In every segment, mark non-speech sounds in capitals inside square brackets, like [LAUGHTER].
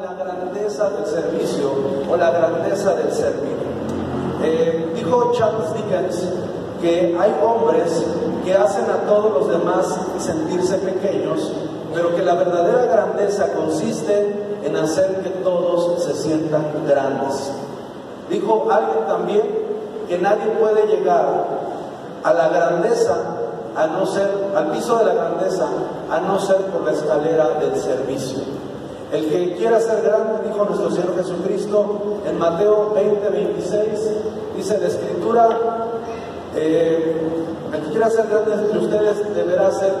la grandeza del servicio o la grandeza del servir. Eh, dijo Charles Dickens que hay hombres que hacen a todos los demás sentirse pequeños, pero que la verdadera grandeza consiste en hacer que todos se sientan grandes. Dijo alguien también que nadie puede llegar a la grandeza a no ser, al piso de la grandeza, a no ser por la escalera del servicio. El que quiera ser grande, dijo nuestro Señor Jesucristo en Mateo 20, 26, dice la Escritura, eh, el que quiera ser grande entre ustedes deberá ser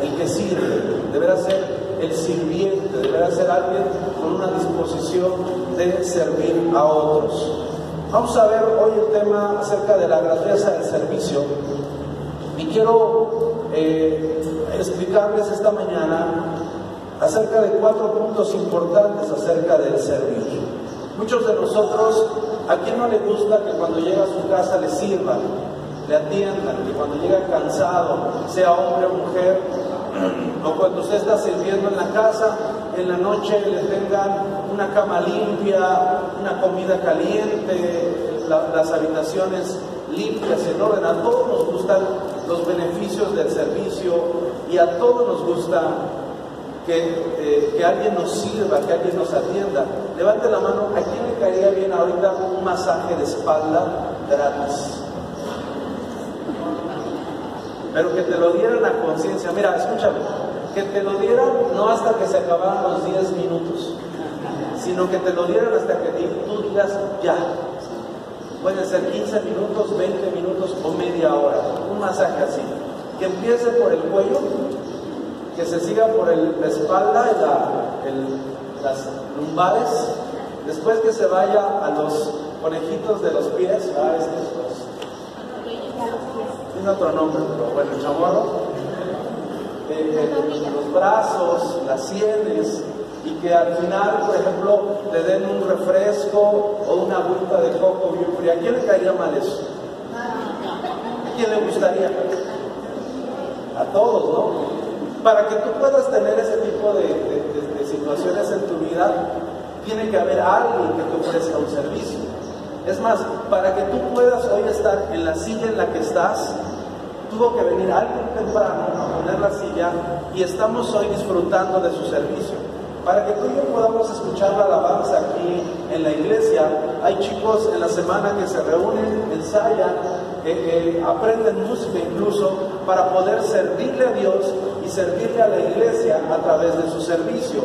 el que sirve, deberá ser el sirviente, deberá ser alguien con una disposición de servir a otros. Vamos a ver hoy el tema acerca de la grandeza del servicio y quiero eh, explicarles esta mañana acerca de cuatro puntos importantes acerca del servicio. Muchos de nosotros, ¿a quién no le gusta que cuando llega a su casa le sirvan, le atiendan, que cuando llega cansado, sea hombre o mujer, [CLEARS THROAT] o cuando usted está sirviendo en la casa, en la noche le tengan una cama limpia, una comida caliente, las habitaciones limpias, en orden. A todos nos gustan los beneficios del servicio y a todos nos gusta que, eh, que, alguien nos sirva, que alguien nos atienda. Levante la mano, ¿a quién le caería bien ahorita un masaje de espalda gratis? pero que te lo dieran a conciencia. Mira, escúchame, que te lo dieran no hasta que se acabaran los 10 minutos, sino que te lo dieran hasta que tú digas ya. Puede ser 15 minutos, 20 minutos o media hora, un masaje así. Que empiece por el cuello, que se siga por el, la espalda, la, las lumbares, después que se vaya a los conejitos de los pies, a estos, tiene otro nombre, pero bueno, el chamorro, eh, eh, los brazos, las sienes, y que al final, por ejemplo, le den un refresco o una agüita de coco bien fría. ¿A quién le caería mal eso? ¿A quién le gustaría? A todos, ¿no? Para que tú puedas tener ese tipo de, situaciones en tu vida, tiene que haber alguien que te ofrezca un servicio. Es más, para que tú puedas hoy estar en la silla en la que estás, tuvo que venir alguien temprano a poner la silla y estamos hoy disfrutando de su servicio. Para que tú y yo podamos escuchar la alabanza aquí en la iglesia, hay chicos en la semana que se reúnen, ensayan, eh, eh, aprenden música incluso para poder servirle a Dios servirle a la iglesia a través de su servicio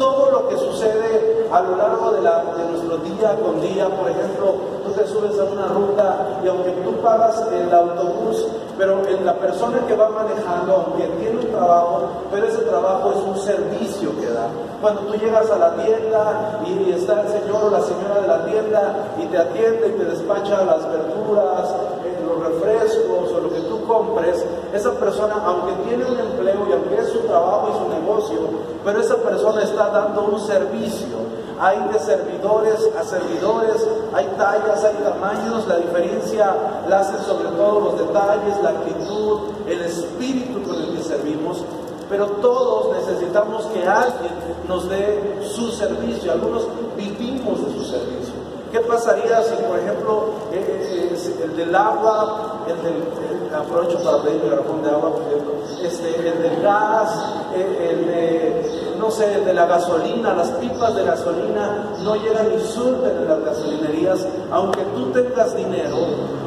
todo lo que sucede a lo largo de, nuestro día con día. Por ejemplo, tú te subes a una ruta y aunque tú pagas el autobús, pero la persona que va manejando, aunque tiene un trabajo, pero ese trabajo es un servicio que da. Cuando tú llegas a la tienda y está el señor o la señora de la tienda y te atiende y te despacha las verduras, eh, los refrescos o lo que tú compres, esa persona, aunque tiene un empleo y aunque es su trabajo y su negocio, pero esa persona está dando un servicio. Hay de servidores a servidores, hay tallas, hay tamaños, la diferencia la hacen sobre todo los detalles, la actitud, el espíritu con el que servimos, pero todos necesitamos que alguien nos dé su servicio, algunos vivimos de su servicio. ¿Qué pasaría si, por ejemplo, eh, eh, el del agua, el del, aprovecho para pedir el garrafón de agua, este, el del gas, el, de, no sé, de la gasolina, las pipas de gasolina no llegan ni surten en las gasolinerías, aunque tú tengas dinero,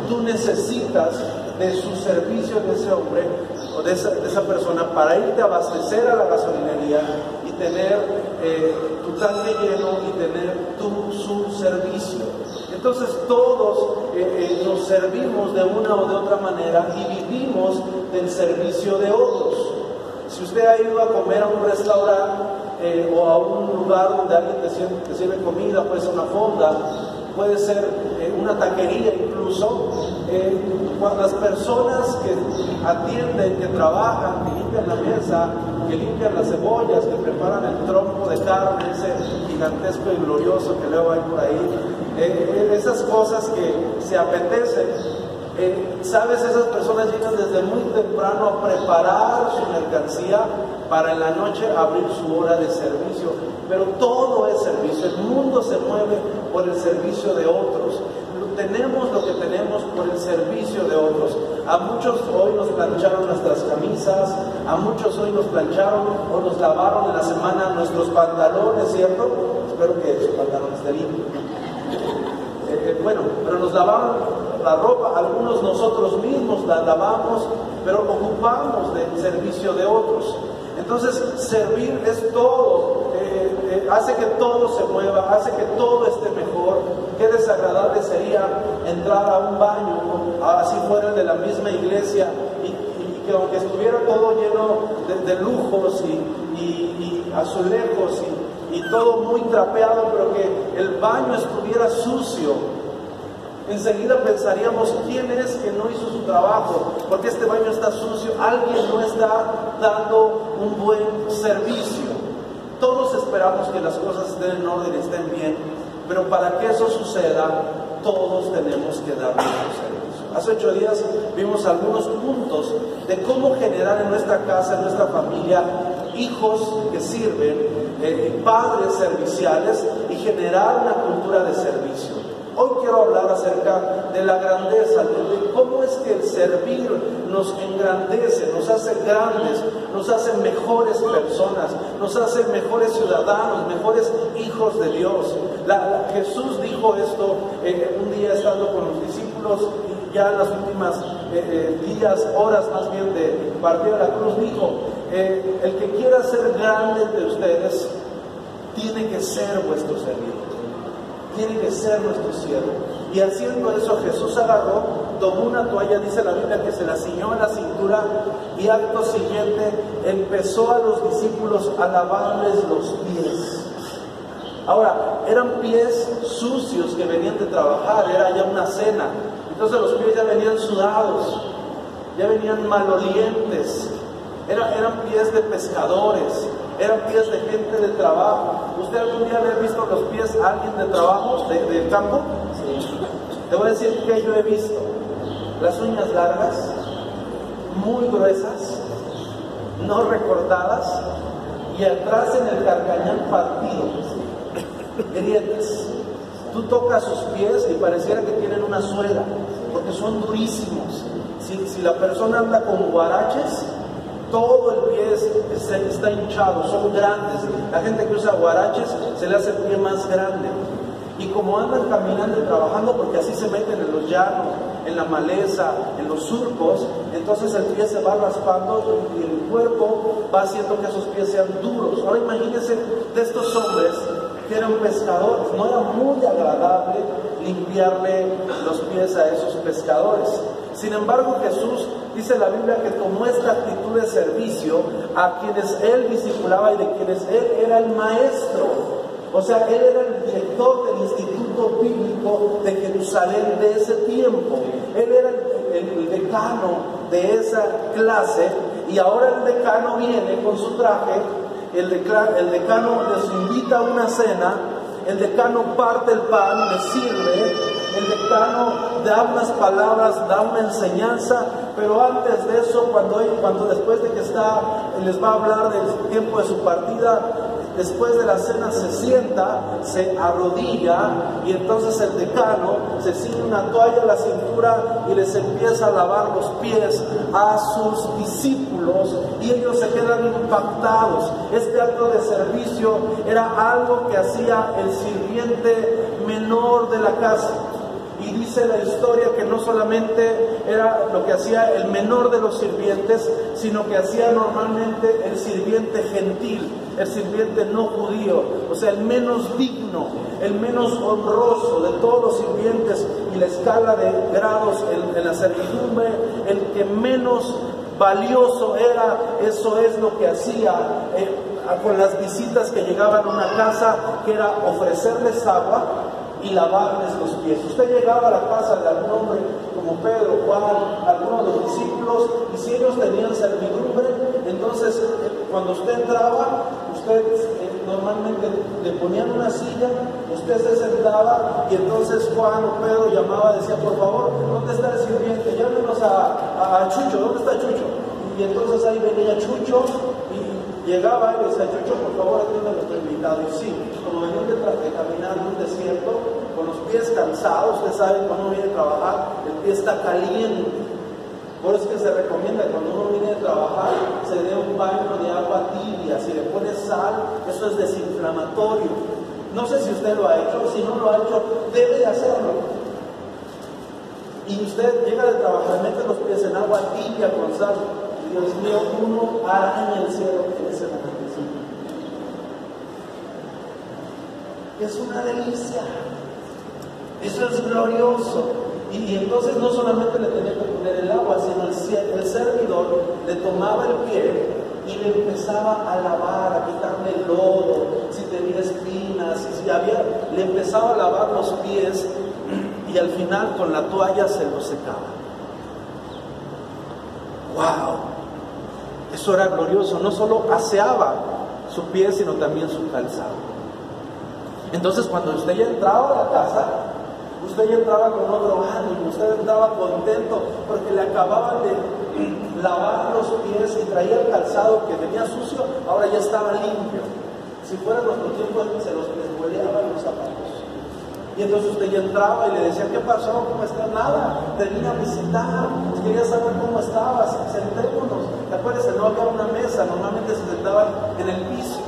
tú necesitas de su servicio de ese hombre o de esa, de esa persona para irte a abastecer a la gasolinería y tener eh, tu tanque lleno y tener tu, su servicio. Entonces todos eh, eh, nos servimos de una o de otra manera y vivimos del servicio de otros. Si usted ha ido a comer a un restaurante o a un lugar donde alguien te sirve, te sirve comida, puede ser una fonda, puede ser una taquería incluso, cuando las personas que atienden, que trabajan, que limpian la mesa, que limpian las cebollas, que preparan el tronco de carne, ese gigantesco y glorioso que luego hay por ahí, eh, eh, esas cosas que se apetecen. Eh, Sabes, esas personas llegan desde muy temprano a preparar su mercancía para en la noche abrir su hora de servicio. Pero todo es servicio, el mundo se mueve por el servicio de otros. Tenemos lo que tenemos por el servicio de otros. A muchos hoy nos plancharon nuestras camisas, a muchos hoy nos plancharon o nos lavaron en la semana nuestros pantalones, ¿cierto? Espero que su pantalón esté limpio. Eh, eh, bueno, pero nos lavaron la ropa, algunos nosotros mismos la lavamos, pero ocupamos del servicio de otros. Entonces, servir es todo, eh, hace que todo se mueva, hace que todo esté mejor. Qué desagradable sería entrar a un baño, así fuera de la misma iglesia, y, que aunque estuviera todo lleno de, lujos y, azulejos y todo muy trapeado, pero que el baño estuviera sucio, enseguida pensaríamos quién es que no hizo su trabajo, porque este baño está sucio, alguien no está dando un buen servicio. Todos esperamos que las cosas estén en orden, estén bien, pero para que eso suceda, todos tenemos que dar nuestro servicio. Hace ocho días vimos algunos puntos de cómo generar en nuestra casa, en nuestra familia, hijos que sirven, eh, padres serviciales y generar una cultura de servicio. Hoy quiero hablar acerca de la grandeza, de cómo es que el servir nos engrandece, nos hace grandes, nos hace mejores personas, nos hace mejores ciudadanos, mejores hijos de Dios. Jesús dijo esto eh, un día estando con los discípulos y ya en las últimas eh, eh, días, horas más bien de partir a la cruz, dijo, el que quiera ser grande de ustedes, tiene que ser vuestro servidor tiene que ser nuestro cielo. Y haciendo eso Jesús agarró, tomó una toalla, dice la Biblia, que se la ciñó a la cintura y acto siguiente empezó a los discípulos a lavarles los pies. Ahora, eran pies sucios que venían de trabajar, era ya una cena. Entonces los pies ya venían sudados, ya venían malolientes, eran pies de pescadores, eran pies de gente de trabajo. ¿Usted algún día había visto los pies a alguien de trabajo, de, campo? Sí. Te voy a decir que yo he visto las uñas largas, muy gruesas, no recortadas, y atrás en el carcañán partido, grietas. Tú tocas sus pies y pareciera que tienen una suela, porque son durísimos. Si, si la persona anda con guaraches, todo el pie está hinchado, son grandes. La gente que usa guaraches se le hace el pie más grande. Y como andan caminando y trabajando, porque así se meten en los llanos, en la maleza, en los surcos, entonces el pie se va raspando y el cuerpo va haciendo que esos pies sean duros. Ahora imagínense de estos hombres que eran pescadores, no era muy agradable limpiarle los pies a esos pescadores. Sin embargo, Jesús dice la Biblia que tomó esta actitud de servicio a quienes él discipulaba y de quienes él era el maestro. O sea, él era el director del Instituto Bíblico de Jerusalén de ese tiempo. Él era el, decano de esa clase y ahora el decano viene con su traje, el, decano les invita a una cena, el decano parte el pan, le sirve, el decano da unas palabras, da una enseñanza, pero antes de eso, cuando, cuando después de que está, les va a hablar del tiempo de su partida, después de la cena se sienta, se arrodilla y entonces el decano se sigue una toalla a la cintura y les empieza a lavar los pies a sus discípulos y ellos se quedan impactados. Este acto de servicio era algo que hacía el sirviente menor de la casa. Y dice la historia que no solamente era lo que hacía el menor de los sirvientes, sino que hacía normalmente el sirviente gentil, el sirviente no judío, o sea, el menos digno, el menos honroso de todos los sirvientes y la escala de grados en, la servidumbre, el que menos valioso era, eso es lo que hacía. Eh, con las visitas que llegaban a una casa, que era ofrecerles agua, y lavarles los pies. Usted llegaba a la casa de algún hombre como Pedro, Juan, algunos de los discípulos, y si ellos tenían servidumbre, entonces eh, cuando usted entraba, usted eh, normalmente le ponían una silla, usted se sentaba y entonces Juan o Pedro llamaba, decía, por favor, ¿dónde está el sirviente? Llámenos a, Chucho, ¿dónde está Chucho? Y entonces ahí venía Chucho y Llegaba y decía, Chucho, por favor, atiende a nuestro invitado. Y sí, como venían de, de caminar en un desierto, con los usted sabe, cuando uno viene a trabajar, el pie está caliente. Por eso es que se recomienda cuando uno viene a trabajar, se dé un baño de agua tibia, si le pone sal, eso es desinflamatorio. No sé si usted lo ha hecho, si no lo ha hecho, debe de hacerlo. Y usted llega de trabajar, mete los pies en agua tibia con sal. Dios mío, uno araña el cielo en ese momento. Es una delicia. Eso es glorioso. Y, entonces no solamente le tenía que poner el agua, sino el, el servidor le tomaba el pie y le empezaba a lavar, a quitarle el lodo, si tenía espinas, si había, le empezaba a lavar los pies y al final con la toalla se lo secaba. ¡Wow! Eso era glorioso, no solo aseaba su pie, sino también su calzado. Entonces cuando usted ya entraba a la casa, usted ya entraba con otro ánimo, usted entraba contento porque le acababan de lavar los pies y traía el calzado que venía sucio, ahora ya estaba limpio. Si fuera nuestro tiempo, se los deshueleaban los zapatos. Y entonces usted ya entraba y le decía, ¿qué pasó? ¿Cómo está? Nada, te vine a visitar, quería saber cómo estabas, sentémonos. ¿Te acuerdas? No había una mesa, normalmente se sentaban en el piso.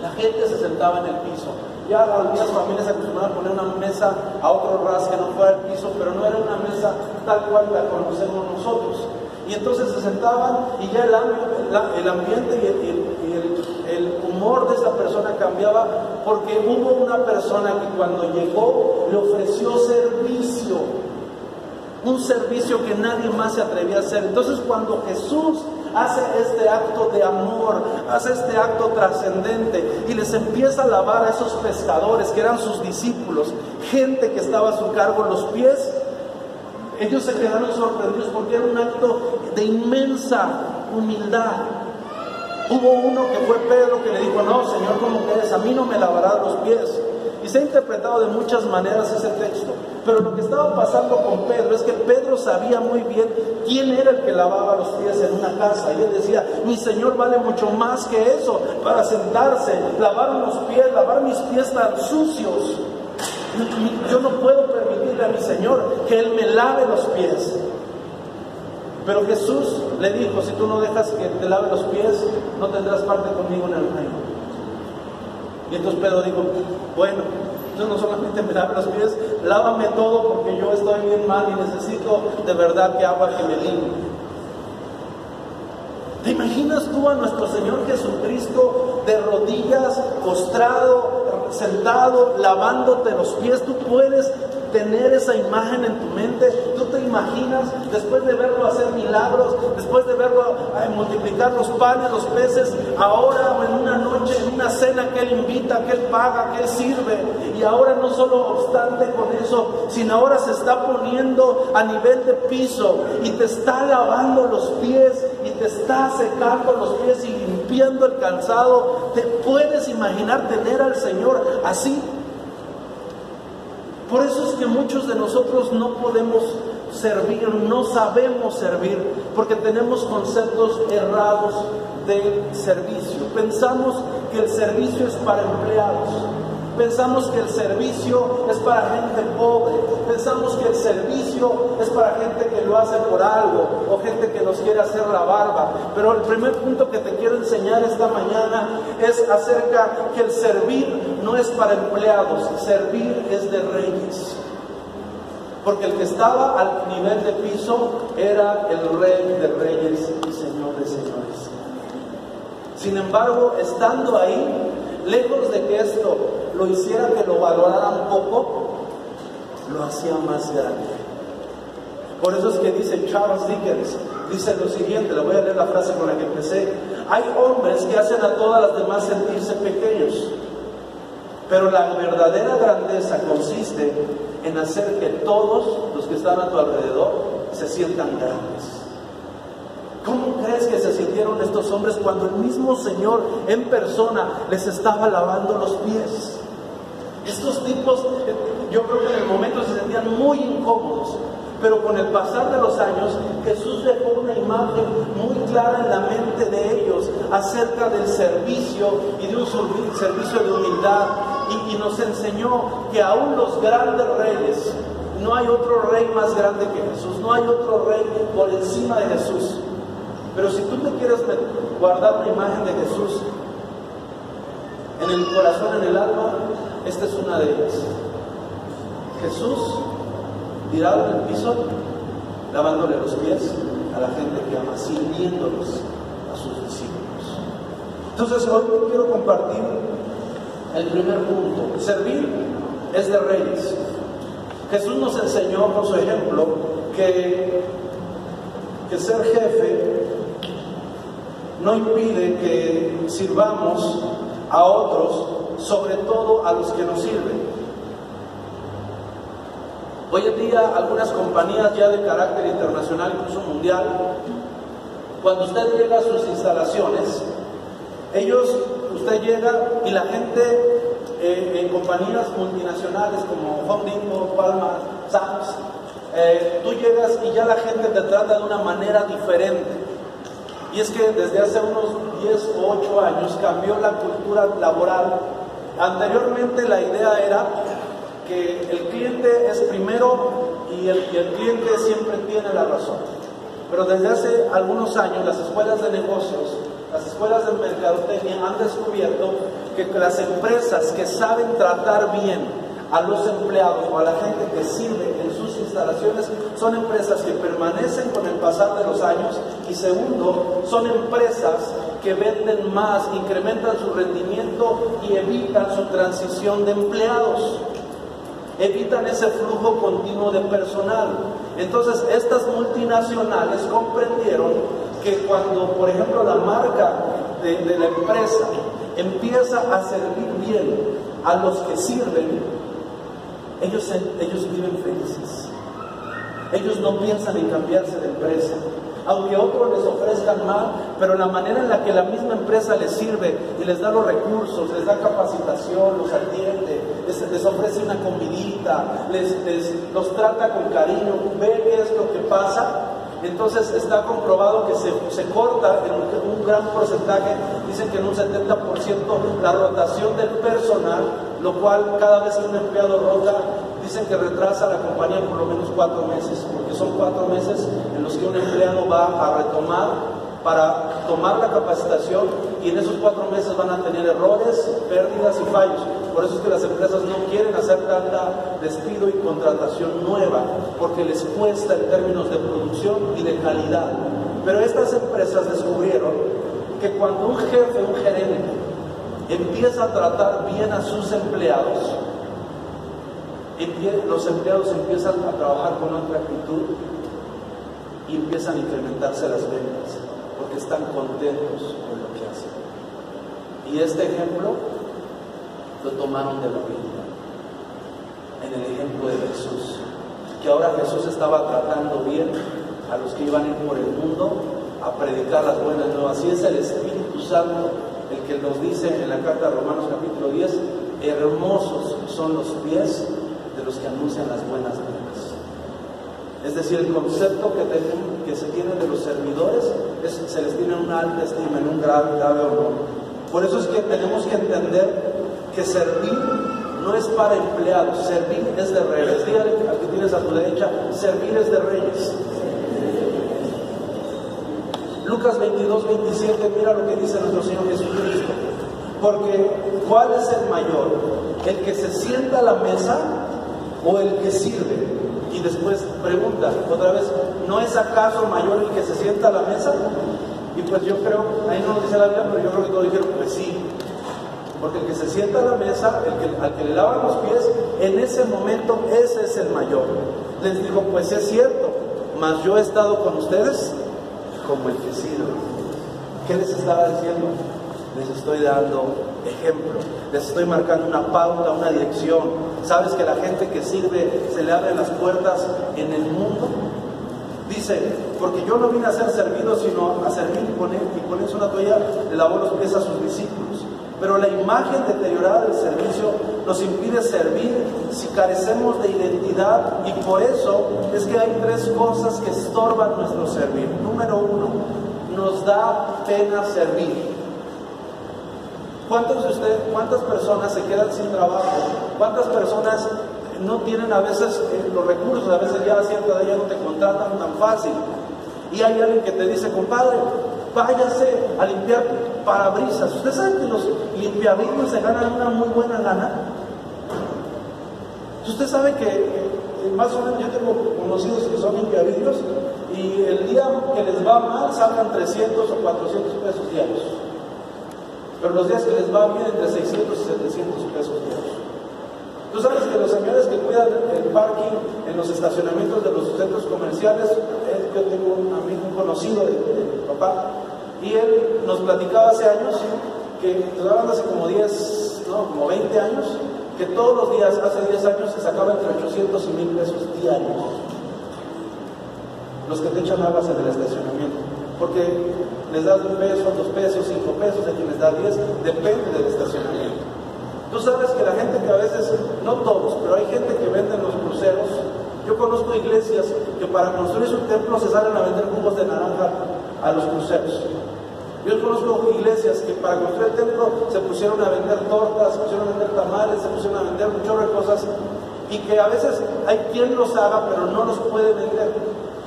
La gente se sentaba en el piso. Ya familias acostumbraban a poner una mesa a otro ras que no fuera el piso, pero no era una mesa tal cual la conocemos nosotros. Y entonces se sentaban y ya el, el ambiente y el, el, humor de esa persona cambiaba porque hubo una persona que cuando llegó le ofreció servicio, un servicio que nadie más se atrevía a hacer. Entonces cuando Jesús hace este acto de amor, hace este acto trascendente y les empieza a lavar a esos pescadores que eran sus discípulos, gente que estaba a su cargo los pies, ellos se quedaron sorprendidos porque era un acto de inmensa humildad. Hubo uno que fue Pedro que le dijo, no, Señor, ¿cómo eres? A mí no me lavarás los pies. Se ha interpretado de muchas maneras ese texto. Pero lo que estaba pasando con Pedro es que Pedro sabía muy bien quién era el que lavaba los pies en una casa. Y él decía, mi Señor vale mucho más que eso para sentarse, lavar los pies, lavar mis pies tan sucios. Yo no puedo permitirle a mi Señor que Él me lave los pies. Pero Jesús le dijo, si tú no dejas que te lave los pies, no tendrás parte conmigo en el reino. Y entonces Pedro dijo, bueno, entonces no solamente me lave los pies, lávame todo porque yo estoy bien mal y necesito de verdad que agua que me limpie. ¿Te imaginas tú a nuestro Señor Jesucristo de rodillas, postrado, sentado, lavándote los pies? Tú puedes tener esa imagen en tu mente. Tú te imaginas, después de verlo hacer milagros, después de verlo eh, multiplicar los panes, los peces, ahora o en una noche, en una cena que Él invita, que Él paga, que Él sirve. Y ahora no solo obstante con eso, sino ahora se está poniendo a nivel de piso y te está lavando los pies y te está secando los pies y limpiando el calzado. ¿Te puedes imaginar tener al Señor así? Por eso es que muchos de nosotros no podemos servir, no sabemos servir, porque tenemos conceptos errados de servicio. Pensamos que el servicio es para empleados. Pensamos que el servicio es para gente pobre. Pensamos que el servicio es para gente que lo hace por algo o gente que nos quiere hacer la barba. Pero el primer punto que te quiero enseñar esta mañana es acerca que el servir no es para empleados, servir es de reyes. Porque el que estaba al nivel de piso era el rey de reyes y señor de señores. Sin embargo, estando ahí, lejos de que esto lo hiciera que lo valorara un poco, lo hacía más grande. Por eso es que dice Charles Dickens, dice lo siguiente, le voy a leer la frase con la que empecé, hay hombres que hacen a todas las demás sentirse pequeños, pero la verdadera grandeza consiste en hacer que todos los que están a tu alrededor se sientan grandes. ¿Cómo crees que se sintieron estos hombres cuando el mismo Señor en persona les estaba lavando los pies? Estos tipos, yo creo que en el momento se sentían muy incómodos, Pero con el pasar de los años, Jesús dejó una imagen muy clara en la mente de ellos acerca del servicio y de un servicio de humildad. Y, nos enseñó que aún los grandes reyes, no hay otro rey más grande que Jesús, no hay otro rey por encima de Jesús. Pero si tú te quieres guardar la imagen de Jesús en el corazón, en el alma, esta es una de ellas. Jesús tirado en el piso, lavándole los pies a la gente que ama, sirviéndolos a sus discípulos. Entonces hoy quiero compartir el primer punto. Servir es de reyes. Jesús nos enseñó con su ejemplo que, que ser jefe no impide que sirvamos a otros, sobre todo a los que nos sirven. Hoy en día algunas compañías ya de carácter internacional, incluso mundial, cuando usted llega a sus instalaciones, ellos, usted llega y la gente eh, en compañías multinacionales como Home Depot, Palma, Saks, eh, tú llegas y ya la gente te trata de una manera diferente. Y es que desde hace unos 10 o 8 años cambió la cultura laboral. Anteriormente la idea era que el cliente es primero y el, el cliente siempre tiene la razón. Pero desde hace algunos años las escuelas de negocios, las escuelas de mercadotecnia han descubierto que las empresas que saben tratar bien a los empleados o a la gente que sirve instalaciones son empresas que permanecen con el pasar de los años y segundo, son empresas que venden más, incrementan su rendimiento y evitan su transición de empleados. Evitan ese flujo continuo de personal. Entonces, estas multinacionales comprendieron que cuando, por ejemplo, la marca de, de la empresa empieza a servir bien a los que sirven, ellos, ellos viven felices. Ellos no piensan en cambiarse de empresa. Aunque otros les ofrezcan más, pero la manera en la que la misma empresa les sirve y les da los recursos, les da capacitación, los atiende, les, ofrece una comidita, les, los trata con cariño, ve qué es lo que pasa, entonces está comprobado que se, se, corta en un gran porcentaje, dicen que en un 70% la rotación del personal lo cual cada vez que un empleado rota, dicen que retrasa la compañía por lo menos cuatro meses, porque son cuatro meses en los que un empleado va a retomar para tomar la capacitación y en esos cuatro meses van a tener errores, pérdidas y fallos. Por eso es que las empresas no quieren hacer tanta despido y contratación nueva, porque les cuesta en términos de producción y de calidad. Pero estas empresas descubrieron que cuando un jefe, un gerente, empieza a tratar bien a sus empleados, los empleados empiezan a trabajar con otra actitud y empiezan a incrementarse las ventas porque están contentos con lo que hacen. Y este ejemplo lo tomaron de la Biblia, en el ejemplo de Jesús, que ahora Jesús estaba tratando bien a los que iban a ir por el mundo a predicar las buenas nuevas. Así es el Espíritu Santo el que nos dice en la carta de Romanos capítulo 10, hermosos son los pies los que anuncian las buenas nuevas. Es decir, el concepto que, que se tiene de los servidores es, se les tiene una alta estima, en un grave, grave honor. Por eso es que tenemos que entender que servir no es para empleados, servir es de reyes. Dígale al que tienes a tu derecha, servir es de reyes. Lucas 22, 27, mira lo que dice nuestro Señor Jesucristo. Porque, ¿cuál es el mayor? ¿El que se sienta a la mesa o el que sirve? Y después pregunta otra vez, ¿no es acaso mayor el que se sienta a la mesa? Y pues yo creo, ahí no lo dice la Biblia, pero yo creo que todos dijeron, pues sí. Porque el que se sienta a la mesa, el que, al que le lavan los pies, en ese momento ese es el mayor. Les digo, pues es cierto, mas yo he estado con ustedes como el que sirve. ¿Qué les estaba diciendo? Les estoy dando ejemplo, les estoy marcando una pauta, una dirección. ¿Sabes que la gente que sirve se le abren las puertas en el mundo? Dice, porque yo no vine a ser servido, sino a servir y poner, y ponerse una toalla, le lavó los pies a sus discípulos. Pero la imagen deteriorada del servicio nos impide servir si carecemos de identidad y por eso es que hay tres cosas que estorban nuestro servir. Número uno, nos da pena servir. ¿Cuántos de cuántas personas se quedan sin trabajo? ¿Cuántas personas no tienen a veces eh, los recursos? A veces ya cierta de ellas no te contratan tan fácil. Y hay alguien que te dice, compadre, váyase a limpiar parabrisas. ¿Usted sabe que los limpiavidrios se ganan una muy buena lana? Usted sabe que eh, más o menos yo tengo conocidos que son limpiavidrios y el día que les va mal sacan 300 o 400 pesos diarios. Pero los días que les va bien entre 600 y 700 pesos diarios. Tú sabes que los señores que cuidan el parking en los estacionamientos de los centros comerciales, yo tengo un amigo, un conocido de, mi papá, y él nos platicaba hace años que, hablando hace como 10, no, como 20 años, que todos los días, hace 10 años, se sacaba entre 800 y 1000 pesos diarios. Los que te echan aguas en el estacionamiento. Porque les das un peso, dos pesos, cinco pesos, a quien les da 10, depende del estacionamiento. Tú sabes que la gente que a veces, no todos, pero hay gente que vende en los cruceros. Yo conozco iglesias que para construir su templo se salen a vender jugos de naranja a los cruceros. Yo conozco iglesias que para construir el templo se pusieron a vender tortas, se pusieron a vender tamales, se pusieron a vender muchas cosas y que a veces hay quien los haga pero no los puede vender.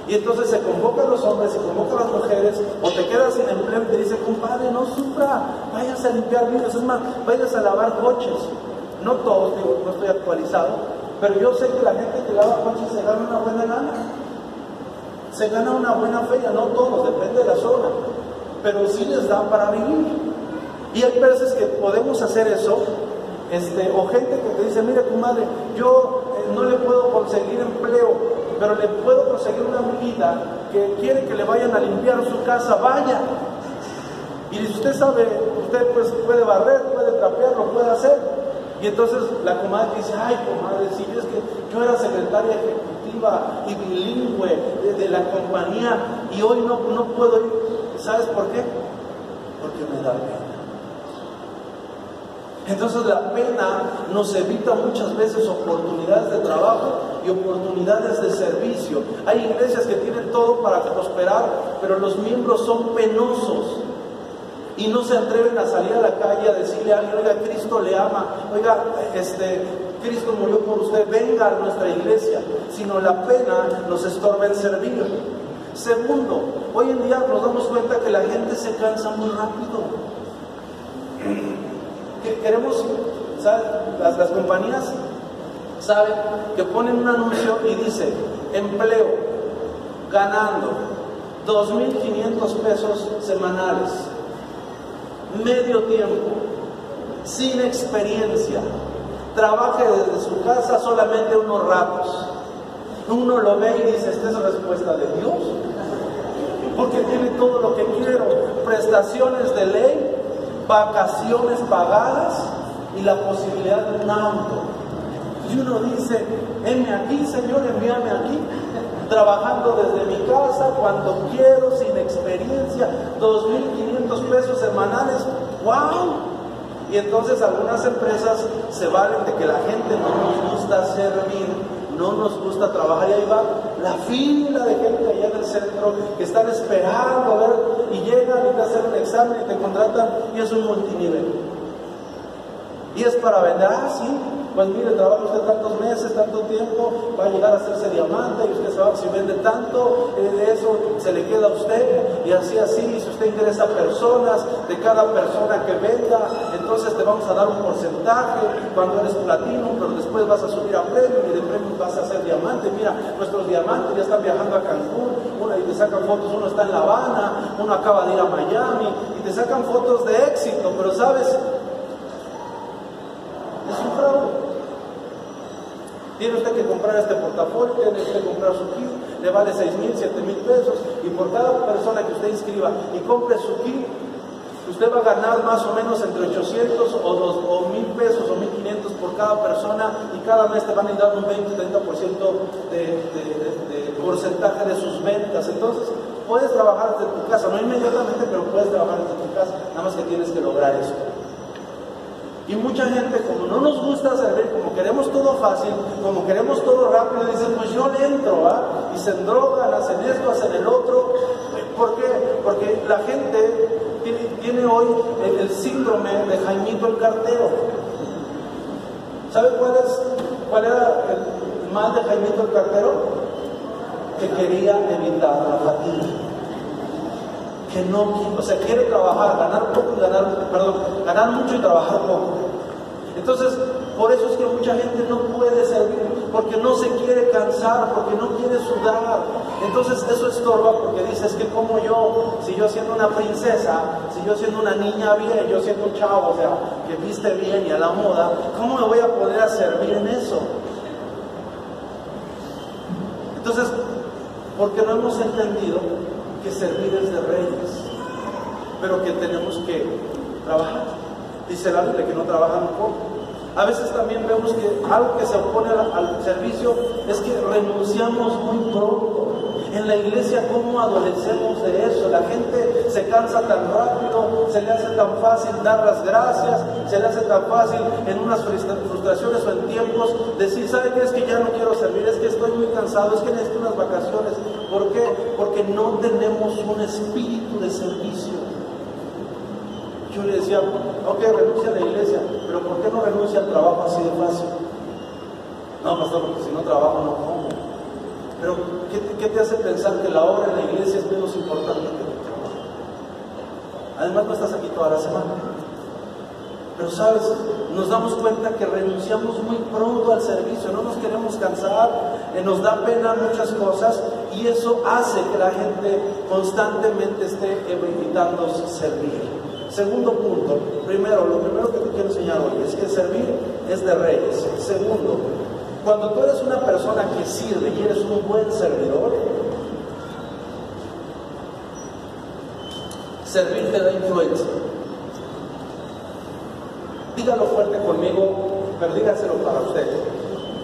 Y entonces se convocan los hombres, se convocan las mujeres, o te quedas sin empleo y te dice, compadre, no sufra, váyase a limpiar vidrios, es más, váyase a lavar coches. No todos, digo, no estoy actualizado, pero yo sé que la gente que lava coches se gana una buena gana. Se gana una buena feria, no todos, depende de la zona, pero sí les da para vivir. Y hay veces que podemos hacer eso, este, o gente que te dice, mire tu madre, yo eh, no le puedo conseguir empleo, pero le puedo conseguir una amiguita que quiere que le vayan a limpiar su casa, vaya. Y si usted sabe, usted pues puede barrer, puede trapear, lo puede hacer. Y entonces la comadre dice, ay comadre, si es que yo era secretaria ejecutiva y bilingüe de, la compañía y hoy no, no puedo ir. ¿Sabes por qué? Porque me da pena. Entonces la pena nos evita muchas veces oportunidades de trabajo y oportunidades de servicio. Hay iglesias que tienen todo para prosperar, pero los miembros son penosos y no se atreven a salir a la calle a decirle a alguien, oiga, Cristo le ama, oiga, este, Cristo murió por usted, venga a nuestra iglesia, sino la pena nos estorba en servir. Segundo, hoy en día nos damos cuenta que la gente se cansa muy rápido. Queremos, Las, las compañías saben que ponen un anuncio y dice, empleo, ganando 2.500 pesos semanales, medio tiempo, sin experiencia, trabaje desde su casa solamente unos ratos. Uno lo ve y dice, esta es la respuesta de Dios, porque tiene todo lo que quiero, prestaciones de ley, vacaciones pagadas y la posibilidad de un auto. Y uno dice, heme aquí, Señor, envíame aquí, trabajando desde mi casa, cuando quiero, sin experiencia, 2.500 pesos semanales, ¡wow! Y entonces algunas empresas se valen de que la gente no nos gusta servir, no nos gusta trabajar y ahí va la fila de gente allá en el centro que están esperando a ver y llegan y te hacen un examen y te contratan y es un multinivel. Y es para vender, ah, sí, pues mire, trabaja usted tantos meses, tanto tiempo, va a llegar a hacerse diamante y usted va, si vende tanto, eh, de eso se le queda a usted y así, así, si usted ingresa personas, de cada persona que venda, entonces te vamos a dar un porcentaje cuando eres platino, pero después vas a subir a premio y de premio vas a ser diamante. Mira, nuestros diamantes ya están viajando a Cancún, uno y te sacan fotos, uno está en La Habana, uno acaba de ir a Miami y te sacan fotos de éxito, pero sabes, es un fraude. Tiene usted que comprar este portafolio, tiene usted que comprar su kit, le vale 6 mil, 7 mil pesos y por cada persona que usted inscriba y compre su kit, usted va a ganar más o menos entre 800 o, 2, o 1000 pesos o 1500 por cada persona y cada mes te van a dar un 20-30% de, de, de, porcentaje de sus ventas. Entonces, puedes trabajar desde tu casa, no inmediatamente, pero puedes trabajar desde tu casa, nada más que tienes que lograr eso. Y mucha gente, como no nos gusta servir, como queremos todo fácil, como queremos todo rápido, dicen, pues yo le entro, ¿ah? Y se drogan, hacen esto, hacen el otro. ¿Por qué? Porque la gente tiene, hoy el, síndrome de Jaimito el cartero. ¿Sabe cuál, es, cuál era el mal de Jaimito el cartero? Que quería evitar la fatiga que no, o sea, quiere trabajar, ganar poco y ganar, perdón, ganar mucho y trabajar poco. Entonces, por eso es que mucha gente no puede servir, porque no se quiere cansar, porque no quiere sudar. Entonces eso estorba porque dices que como yo, si yo siendo una princesa, si yo siendo una niña bien, yo siendo un chavo, o sea, que viste bien y a la moda, ¿cómo me voy a poder servir en eso? Entonces, porque no hemos entendido que servir es de reyes, pero que tenemos que trabajar. Dice la Biblia que no trabajan poco. A veces también vemos que algo que se opone al, servicio es que renunciamos muy pronto. En la iglesia, ¿cómo adolecemos de eso? La gente se cansa tan rápido, se le hace tan fácil dar las gracias, se le hace tan fácil en unas frustraciones o en tiempos decir, ¿sabe qué? Es que ya no quiero servir, es que estoy muy cansado, es que necesito unas vacaciones. ¿Por qué? Porque no tenemos un espíritu de servicio. Yo le decía, ok, renuncia a la iglesia, pero ¿por qué no renuncia al trabajo así de fácil? No, pastor, porque si no trabajo no como. Pero, ¿qué, te hace pensar que la obra en la iglesia es menos importante que el trabajo? Además, no estás aquí toda la semana. Pero sabes, nos damos cuenta que renunciamos muy pronto al servicio, no nos queremos cansar, eh, nos da pena muchas cosas y eso hace que la gente constantemente esté evitando servir. Segundo punto, primero, lo primero que te quiero enseñar hoy es que servir es de reyes. Segundo, cuando tú eres una persona que sirve y eres un buen servidor, servir te da influencia. Dígalo fuerte conmigo, pero dígaselo para usted.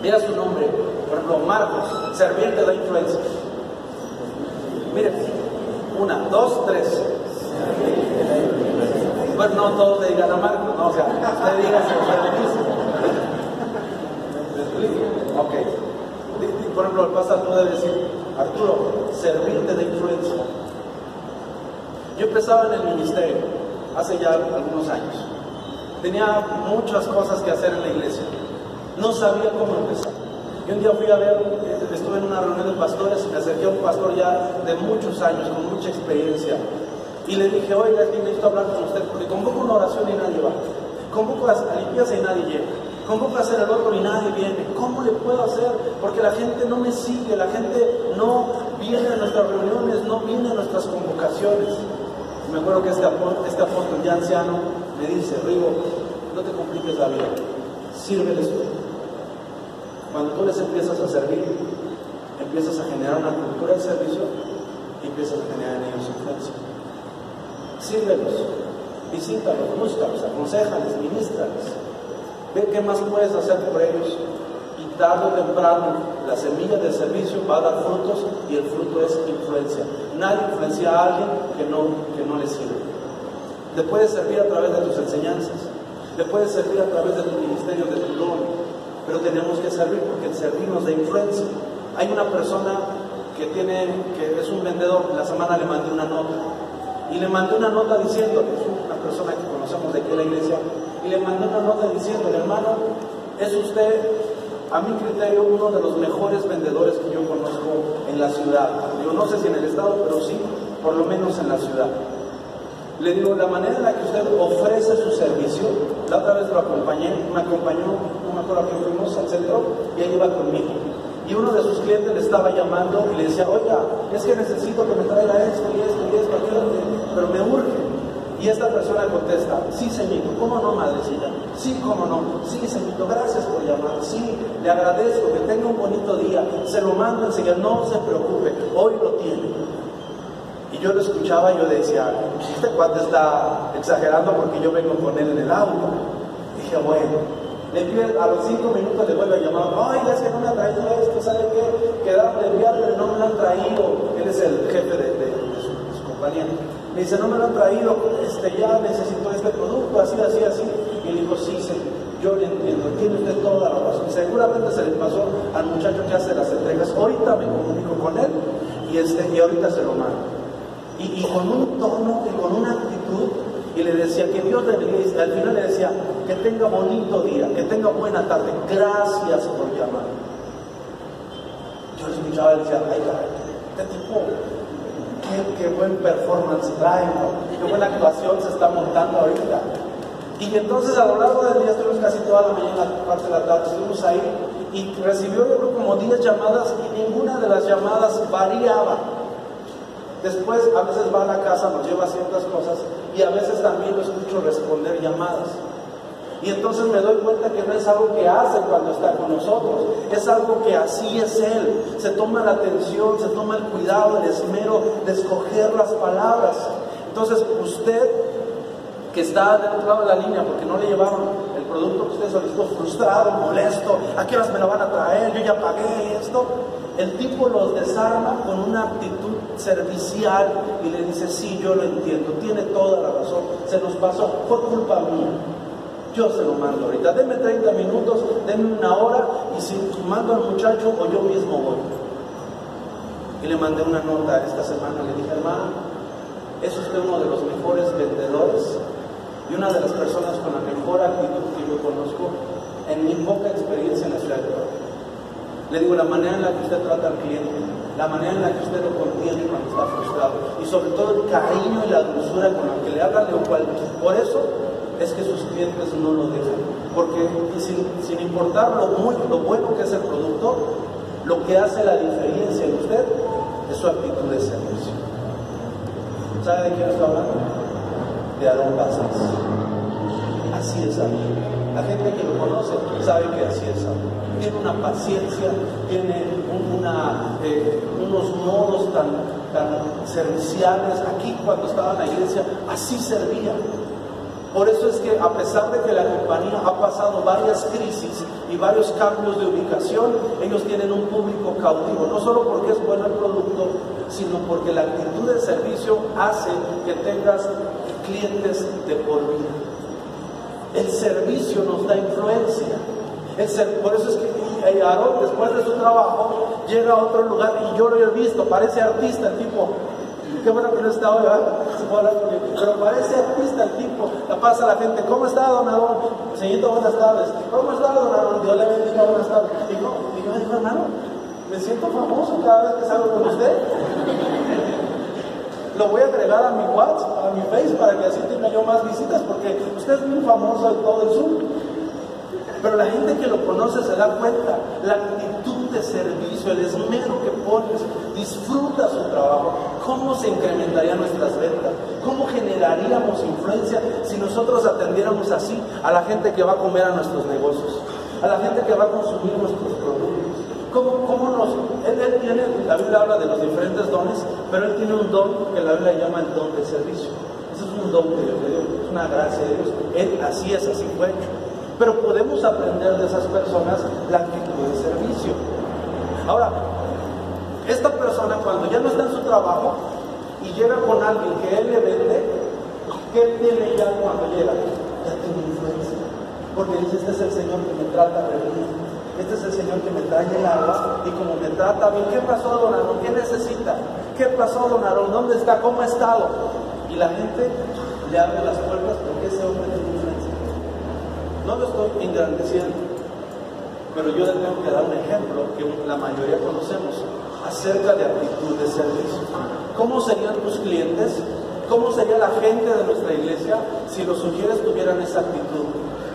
Diga su nombre, por ejemplo, Marcos, servir te da influencia. Miren, una, dos, tres. Bueno, no todos le digan a Marcos, no, o sea, usted diga si ¿Me explico? Ok. Por ejemplo, pastor puede decir, Arturo, servirte de influencia. Yo empezaba en el ministerio hace ya algunos años. Tenía muchas cosas que hacer en la iglesia. No sabía cómo empezar. Y un día fui a ver, estuve en una reunión de pastores y me acerqué a un pastor ya de muchos años, con mucha experiencia. Y le dije, oiga, es que necesito hablar con usted, porque convoco una oración y nadie va. Convoco a limpieza y nadie llega. El otro y nadie viene. ¿Cómo le puedo hacer? Porque la gente no me sigue, la gente no viene a nuestras reuniones, no viene a nuestras convocaciones. me acuerdo que este este apóstol ya anciano me dice, Rigo, no te compliques la vida, sírveles tú. Cuando tú les empiezas a servir, empiezas a generar una cultura de servicio y empiezas a generar en ellos influencia. Sírvelos, visítalos, búscalos, aconsejales, ministrales. Ve qué más puedes hacer por ellos y tarde o temprano la semilla del servicio va a dar frutos y el fruto es influencia. Nadie influencia a alguien que no, que no le sirve. Te puedes servir a través de tus enseñanzas, te puedes servir a través de tu ministerio, de tu don, pero tenemos que servir porque el servir nos influencia. Hay una persona que tiene, que es un vendedor, la semana le mandé una nota y le mandé una nota diciendo, es una persona que conocemos de aquí en la iglesia, y le mandé una nota diciendo, hermano, es usted, a mi criterio, uno de los mejores vendedores que yo conozco en la ciudad. Yo no sé si en el estado, pero sí, por lo menos en la ciudad. Le digo, la manera en la que usted ofrece su servicio, la otra vez lo acompañé, me acompañó, no me acuerdo que fuimos al centro, y ahí iba conmigo. Y uno de sus clientes le estaba llamando y le decía, oiga, es que necesito que me traiga esto y esto y esto, pero me urge. Y esta persona contesta, sí, señorito, ¿cómo no, madrecita? Sí, cómo no. Sí, señorito, gracias por llamar. Sí, le agradezco, que tenga un bonito día. Se lo mando enseguida, no se preocupe, hoy lo tiene yo lo escuchaba y yo decía, este cuate está exagerando porque yo vengo con él en el auto. Dije, bueno, a los cinco minutos le vuelvo a llamar, ay, es que no me ha traído esto, ¿sabe qué? Quedaron de enviarle, no me lo han traído. Él es el jefe de, su, compañía. Me dice, no me lo han traído, este, ya necesito este producto, así, así, así. Y dijo, sí, señor seguramente se le pasó al muchacho que hace las entregas. Ahorita me comunico con él y, este, y ahorita se lo mando. Y, y con un tono y con una actitud y le decía que Dios le bendiga, al final le decía que tenga bonito día, que tenga buena tarde, gracias por llamar. Yo le escuchaba y decía, ay, este tipo, qué, buen performance trae, qué buena actuación se está montando ahorita. Y entonces a lo largo del día estuvimos casi toda la mañana, parte de la tarde, estuvimos ahí y recibió yo creo como 10 llamadas y ninguna de las llamadas variaba. Después a veces va a la casa, nos lleva ciertas cosas y a veces también lo escucho responder llamadas. Y entonces me doy cuenta que no es algo que hace cuando está con nosotros, es algo que así es Él. Se toma la atención, se toma el cuidado, el esmero de escoger las palabras. Entonces usted que está del lado de la línea porque no le llevaron el producto que usted solicitó, frustrado, molesto, ¿a qué horas me lo van a traer? Yo ya pagué esto. El tipo los desarma con una actitud servicial y le dice, sí, yo lo entiendo, tiene toda la razón, se nos pasó, fue culpa mía. Yo se lo mando ahorita. Denme 30 minutos, denme una hora y si mando al muchacho o yo mismo voy. Y le mandé una nota esta semana, le dije, hermano, es usted uno de los mejores vendedores y una de las personas con la mejor actitud que yo conozco en mi poca experiencia en la ciudad de Le digo, la manera en la que usted trata al cliente, la manera en la que usted lo contiene cuando está frustrado y sobre todo el cariño y la dulzura con la que le habla, de cual, por eso es que sus clientes no lo dejan. Porque sin, importar lo, muy, lo bueno que es el producto, lo que hace la diferencia en usted es su actitud de servicio. ¿Sabe de quién estoy hablando? De Aarón Casas. Así es amigo. La gente que lo conoce sabe que así es Tiene una paciencia, tiene eh, unos modos tan, tan serviciales. Aquí cuando estaba en la iglesia, así servía por eso es que a pesar de que la compañía ha pasado varias crisis y varios cambios de ubicación, ellos tienen un público cautivo, no solo porque es bueno el producto, sino porque la actitud de servicio hace que tengas clientes de por vida. El servicio nos da influencia. por eso es que Aarón, después de su trabajo, llega a otro lugar y yo lo he visto, parece artista el tipo, Qué bueno que no está hoy, Pero parece artista el tipo. La pasa a la gente. ¿Cómo está, don Aarón? Señorito, buenas tardes. ¿Cómo está, don Aarón? Dios le bendiga, buenas tardes. Y y yo digo, hermano, me siento famoso cada vez que salgo con usted. Lo voy a agregar a mi WhatsApp, a mi Face, para que así tenga yo más visitas, porque usted es muy famoso en todo el sur. Pero la gente que lo conoce se da cuenta, de servicio, el esmero que pones, disfruta su trabajo, cómo se incrementarían nuestras ventas, cómo generaríamos influencia si nosotros atendiéramos así a la gente que va a comer a nuestros negocios, a la gente que va a consumir nuestros productos. ¿Cómo, cómo nos, él, tiene, la Biblia habla de los diferentes dones, pero él tiene un don que la Biblia llama el don de servicio. Ese es un don que Dios le dio, es una gracia de Dios. Él así es, así fue pero podemos aprender de esas personas la actitud de servicio. Ahora, esta persona cuando ya no está en su trabajo y llega con alguien que él le vende, ¿qué tiene ya cuando llega? Ya tiene influencia. Porque dice, este es el Señor que me trata bien. Este es el Señor que me trae el agua y como me trata bien, ¿qué pasó, don Aarón? ¿Qué necesita? ¿Qué pasó, don Aarón? ¿Dónde está? ¿Cómo ha estado? Y la gente le abre las puertas porque ese hombre tiene influencia. No lo estoy engrandeciendo, pero yo le tengo que dar un ejemplo que la mayoría conocemos acerca de actitud de servicio. ¿Cómo serían tus clientes? ¿Cómo sería la gente de nuestra iglesia si los sugieres tuvieran esa actitud?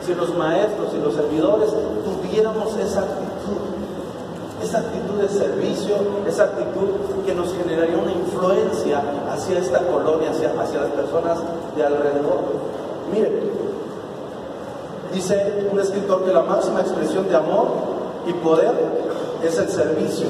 Si los maestros y los servidores tuviéramos esa actitud, esa actitud de servicio, esa actitud que nos generaría una influencia hacia esta colonia, hacia, hacia las personas de alrededor. Miren, dice un escritor que la máxima expresión de amor y poder es el servicio.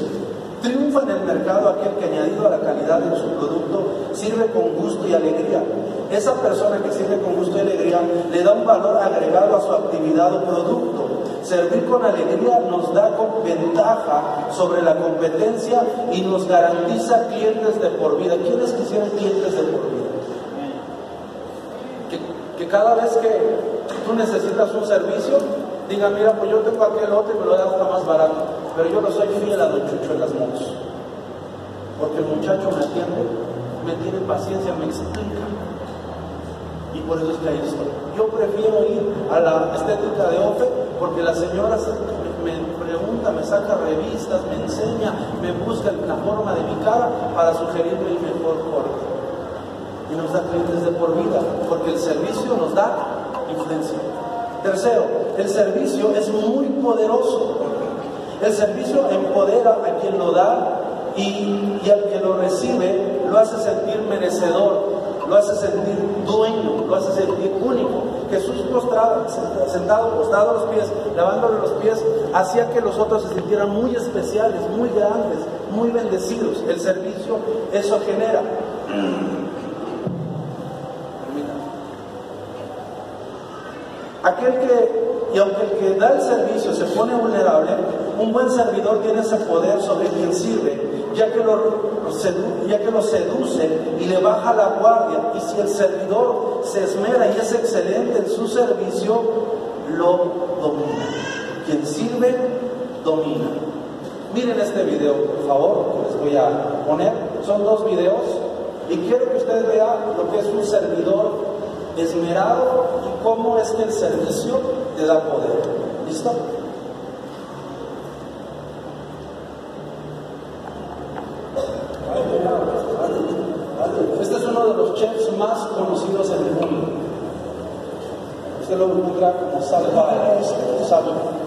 Triunfa en el mercado aquel que añadido a la calidad de su producto sirve con gusto y alegría. Esa persona que sirve con gusto y alegría le da un valor agregado a su actividad o producto. Servir con alegría nos da ventaja sobre la competencia y nos garantiza clientes de por vida. ¿Quiénes quisieran clientes de por vida? Que, que cada vez que tú necesitas un servicio, diga, mira, pues yo tengo aquel otro y me lo da hasta más barato, pero yo no soy fiel a Don Chucho en las motos. Porque el muchacho me atiende, me tiene paciencia, me explica. Y por eso es que ahí estoy. Yo prefiero ir a la estética de OFE porque la señora me pregunta, me saca revistas, me enseña, me busca la forma de mi cara para sugerirme el mejor corte. Y nos da clientes de por vida, porque el servicio nos da influencia. Tercero, el servicio es muy poderoso. El servicio empodera a quien lo da y, al que lo recibe lo hace sentir merecedor, lo hace sentir dueño, lo hace sentir único. Jesús postrado, sentado, postado a los pies, lavándole los pies, hacía que los otros se sintieran muy especiales, muy grandes, muy bendecidos. El servicio eso genera. Aquel que, y aunque el que da el servicio se pone vulnerable, un buen servidor tiene ese poder sobre quien sirve, ya que lo, ya que lo seduce y le baja la guardia. Y si el servidor se esmera y es excelente en su servicio, lo domina. Quien sirve, domina. Miren este video, por favor, les voy a poner. Son dos videos y quiero que ustedes vean lo que es un servidor esmerado y cómo es que el servicio te da poder. ¿Listo? Este es uno de los chefs más conocidos en el mundo. Usted lo encuentra como Salva, Salva.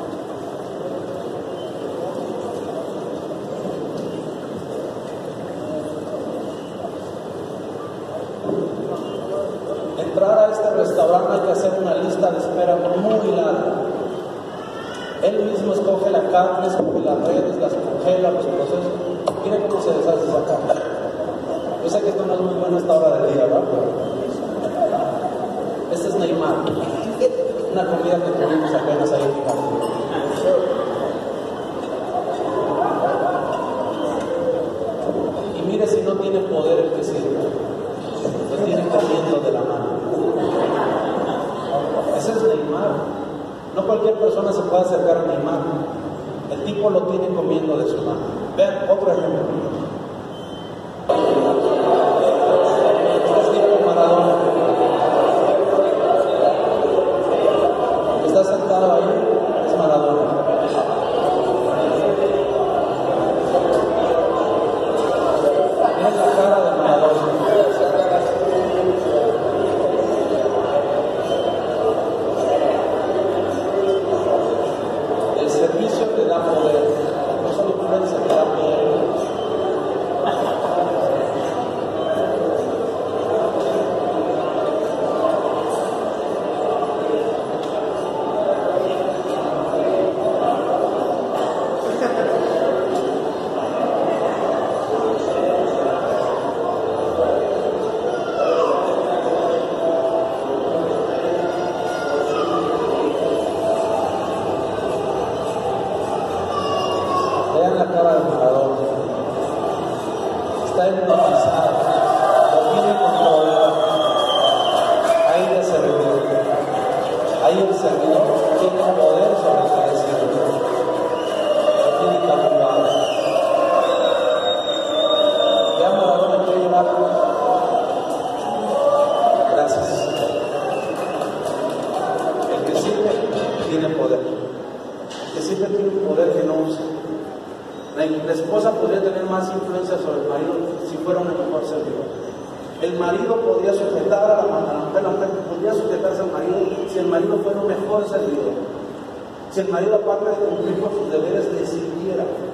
entrar a este restaurante hay que hacer una lista de espera muy larga. Él mismo escoge la carne, escoge las redes, las congela, los procesos. Mire cómo se deshace esa carne. Yo sé que esto no es muy bueno esta hora del día, ¿verdad? Este es Neymar. Una comida que tuvimos apenas ahí en Y mire si no tiene poder el que sirve. Lo tiene comiendo de la mano. Ese es Neymar. No cualquier persona se puede acercar a Neymar. El tipo lo tiene comiendo de su mano. Vean otro ejemplo.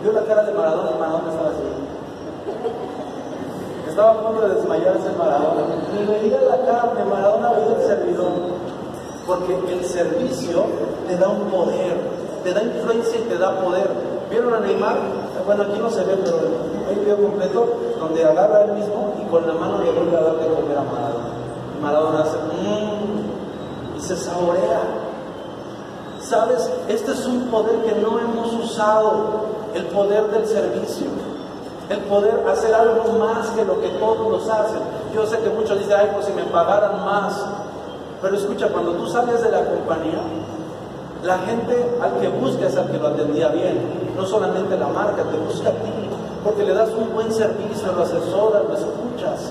Vio la cara de Maradona y Maradona estaba así. Estaba a punto de desmayarse Maradona. Y veía la cara de Maradona, veía el servidor. Porque el servicio te da un poder, te da influencia y te da poder. ¿Vieron a Neymar? Bueno, aquí no se ve, pero hay un video completo donde agarra él mismo y con la mano le vuelve a dar de comer a Maradona. Maradona hace mmm y se saborea. ¿Sabes? Este es un poder que no hemos usado, el poder del servicio. El poder hacer algo más que lo que todos los hacen. Yo sé que muchos dicen, ay, pues si me pagaran más. Pero escucha, cuando tú sales de la compañía, La gente al que busca es al que lo atendía bien, no solamente la marca, te busca a ti, porque le das un buen servicio, lo asesoras, lo escuchas.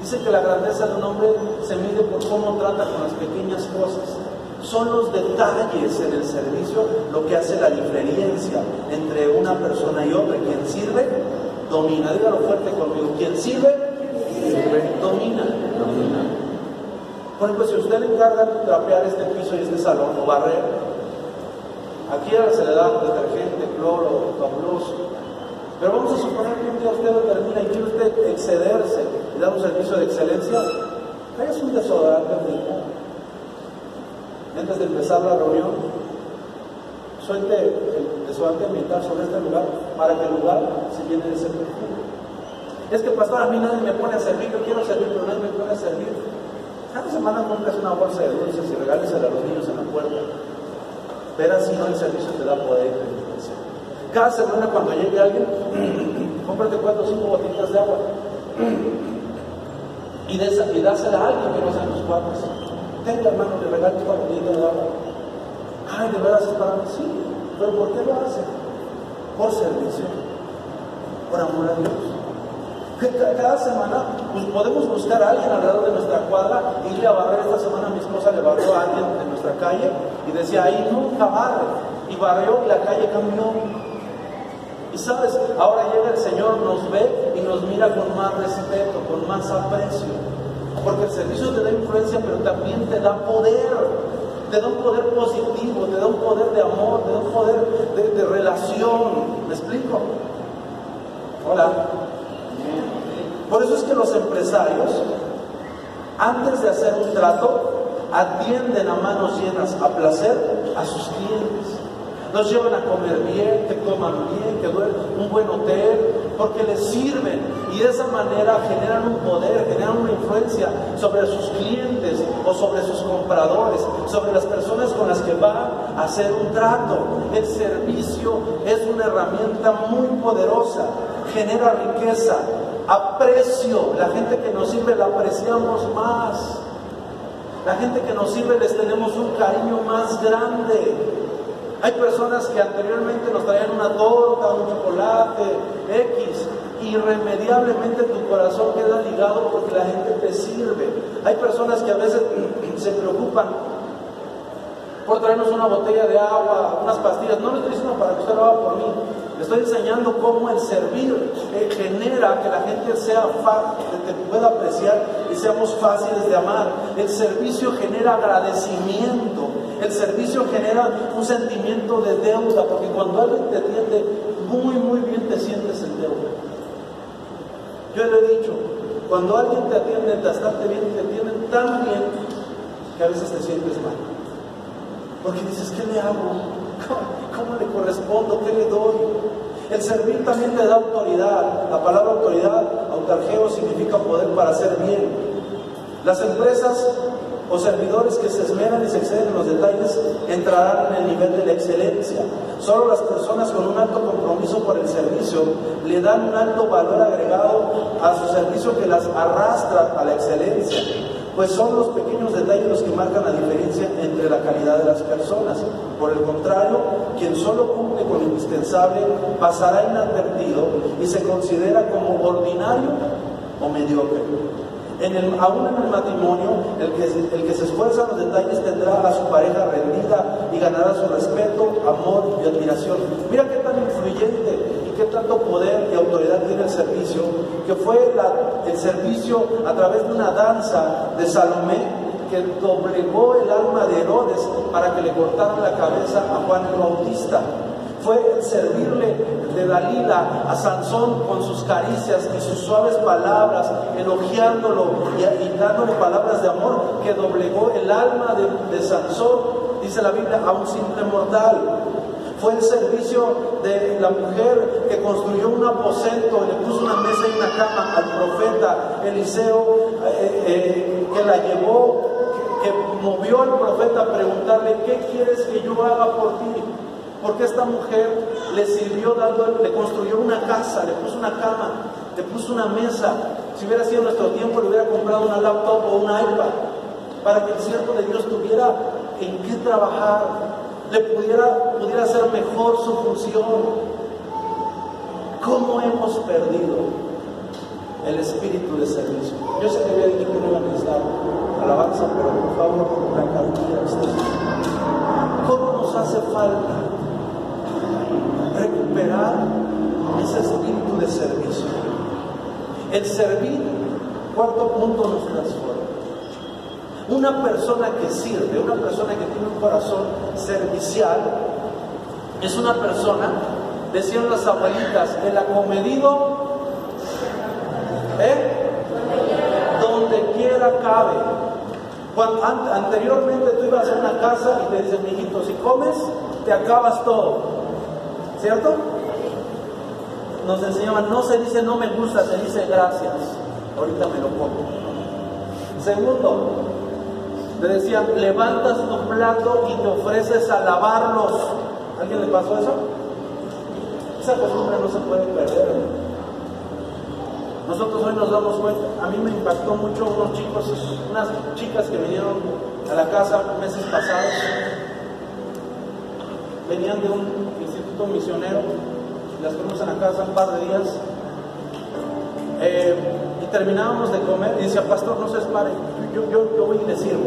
Dice que la grandeza de un hombre se mide por cómo trata con las pequeñas cosas. Son los detalles en el servicio lo que hace la diferencia entre una persona y otra. Quien sirve, domina. Dígalo fuerte conmigo. Quien sirve, sirve domina. domina. Por ejemplo, si usted le encarga de trapear este piso y este salón o barrer, aquí ahora se le da detergente, cloro, fabuloso. Pero vamos a suponer que un día usted lo termina y quiere usted excederse y dar un servicio de excelencia, tráigase un desodorante Antes de empezar la reunión, suelte el desodorante ambiental sobre este lugar para que el lugar se llene de ese perfume. Es que pastor, a mí nadie me pone a servir, yo quiero servir, pero nadie me pone a servir. Cada semana compras una bolsa de dulces y regálesela a los niños en la puerta. Verás si no el servicio te da poder y influencia. Cada semana cuando llegue alguien, [CLEARS THROAT] cómprate cuatro o cinco botitas de agua. [CLEARS THROAT] Y, dásela a alguien que no sean tus cuatro. Tenga hermano, le regales una botita de agua. Ay, de veras es para mí, sí. Pero ¿por qué lo hace? Por servicio, por amor a Dios. Cada semana pues podemos buscar a alguien alrededor de nuestra cuadra, irle a barrer. Esta semana mi esposa le barrió a alguien en nuestra calle y decía, ahí nunca barre. Y barrió y la calle cambió. Y sabes, ahora llega el Señor, nos ve y nos mira con más respeto, con más aprecio. Porque el servicio te da influencia, pero también te da poder. Te da un poder positivo, te da un poder de amor, te da un poder de, relación. ¿Me explico? Hola. Por eso es que los empresarios, antes de hacer un trato, atienden a manos llenas a placer a sus clientes. Los llevan a comer bien, que coman bien, que duerman un buen hotel, porque les sirven y de esa manera generan un poder, generan una influencia sobre sus clientes o sobre sus compradores, sobre las personas con las que van a hacer un trato. El servicio es una herramienta muy poderosa, genera riqueza, aprecio. La gente que nos sirve la apreciamos más. La gente que nos sirve les tenemos un cariño más grande. Hay personas que anteriormente nos traían una torta, un chocolate, X. Irremediablemente tu corazón queda ligado porque la gente te sirve. Hay personas que a veces [CLEARS THROAT] se preocupan por traernos una botella de agua, unas pastillas. No le estoy diciendo para que usted lo haga por mí. Le estoy enseñando cómo el servir eh, genera que la gente sea fácil, te pueda apreciar y seamos fáciles de amar. El servicio genera agradecimiento. El servicio genera un sentimiento de deuda, porque cuando alguien te atiende muy, muy bien, te sientes en deuda. Yo le he dicho, cuando alguien te atiende bastante bien, te atienden tan bien que a veces te sientes mal. Porque dices, ¿qué le hago? ¿Cómo, le correspondo? ¿Qué le doy? El servir también te da autoridad. La palabra autoridad, autargeo, significa poder para hacer bien. Las empresas o servidores que se esmeran y se exceden en los detalles entrarán en el nivel de la excelencia. Solo las personas con un alto compromiso por el servicio le dan un alto valor agregado a su servicio que las arrastra a la excelencia pues son los pequeños detalles los que marcan la diferencia entre la calidad de las personas. Por el contrario, quien solo cumple con lo indispensable pasará inadvertido y se considera como ordinario o mediocre. En el, aún en el matrimonio, el que, se esfuerza en los detalles tendrá a su pareja rendida y ganará su respeto, amor y admiración. Mira qué tan influyente y qué tanto poder y autoridad tiene el servicio, que fue el servicio a través de una danza de Salomé que doblegó el alma de Herodes para que le cortaran la cabeza a Juan Bautista fue el servirle de Dalila a Sansón con sus caricias y sus suaves palabras, elogiándolo y, dándole palabras de amor que doblegó el alma de, Sansón, dice la Biblia, a un simple mortal. Fue el servicio de la mujer que construyó un aposento, le puso una mesa y una cama al profeta Eliseo, eh, eh, que la llevó, que, que movió al profeta a preguntarle, ¿qué quieres que yo haga por ti? Porque esta mujer le sirvió dando, le construyó una casa, le puso una cama, le puso una mesa. Si hubiera sido nuestro tiempo, le hubiera comprado una laptop o un iPad para que el siervo de Dios tuviera en qué trabajar. le pudiera, pudiera hacer mejor su función. ¿Cómo hemos perdido el espíritu de servicio? Yo sé que había dicho que no iba a necesitar alabanza, pero por favor, una cantidad ¿Cómo nos hace falta recuperar ese espíritu de servicio? El servir, cuarto punto, nos transforma. Una persona que sirve, una persona que tiene un corazón servicial, es una persona, decían las abuelitas, el acomedido, ¿eh? donde quiera cabe. Anteriormente tú ibas a una casa y te dicen, mijito, si comes, te acabas todo. ¿Cierto? Nos enseñaban, no se dice no me gusta, se dice gracias. Ahorita me lo como. Segundo, le decían, levantas tu plato y te ofreces a lavarlos. ¿Alguien le pasó eso? Esa costumbre no se puede perder. Nosotros hoy nos damos cuenta, a mí me impactó mucho unos chicos, unas chicas que vinieron a la casa meses pasados, venían de un instituto misionero, las fuimos a la casa un par de días, eh, y terminábamos de comer y decía, pastor, no se espare, yo, yo, yo voy y le sirvo.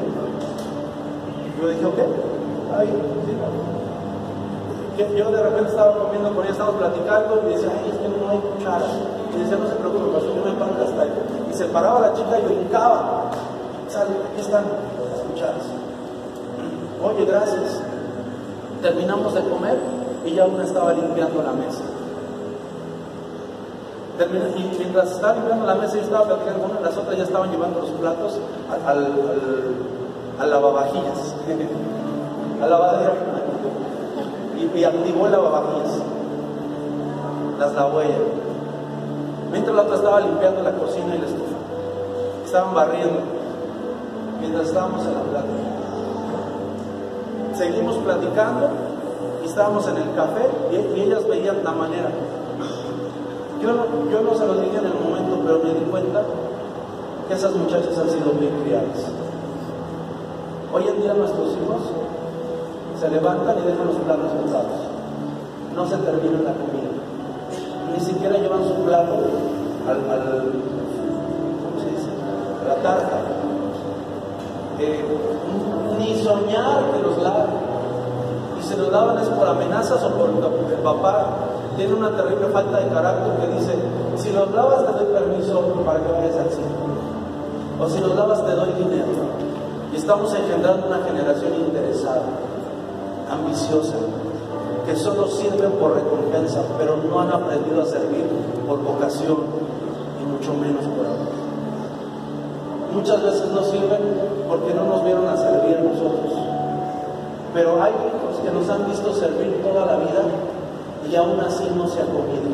Yo dije, ok, ahí, Yo de repente estaba comiendo con ella, estábamos platicando y decía, ay, es que no hay cuchara. Y decía, no se preocupe, pastor, yo me paro hasta. Y se paraba la chica y brincaba. Sale, aquí están las cucharas. Oye, gracias. Terminamos de comer ya una estaba limpiando la mesa. y mientras estaba limpiando la mesa, yo estaba platicando con las otras ya estaban llevando los platos al, al, al, lavavajillas, [LAUGHS] al lavadero. Y, y activó el lavavajillas. Las lavó ella. Mientras la otra estaba limpiando la cocina y la estufa. Estaban barriendo. Mientras estábamos en la plática. Seguimos platicando estábamos en el café y, ellas veían la manera. Yo no, se lo dije en el momento, pero me di cuenta que esas muchachas han sido bien criadas. Hoy en día nuestros hijos se levantan y dejan los platos pesados. No se termina la comida. Ni siquiera llevan su plato al. A la tarta. Eh, ni soñar que los lavan. Se los lavan es por amenazas o por el papá tiene una terrible falta de carácter que dice, si los lavas te doy permiso para que vayas al cine. O si los lavas te doy dinero. Y estamos engendrando una generación interesada, ambiciosa, que solo sirven por recompensa, pero no han aprendido a servir por vocación y mucho menos por amor. Muchas veces no sirven porque no nos vieron a servir a nosotros. Pero hay hijos que nos han visto servir toda la vida y aún así no se comido.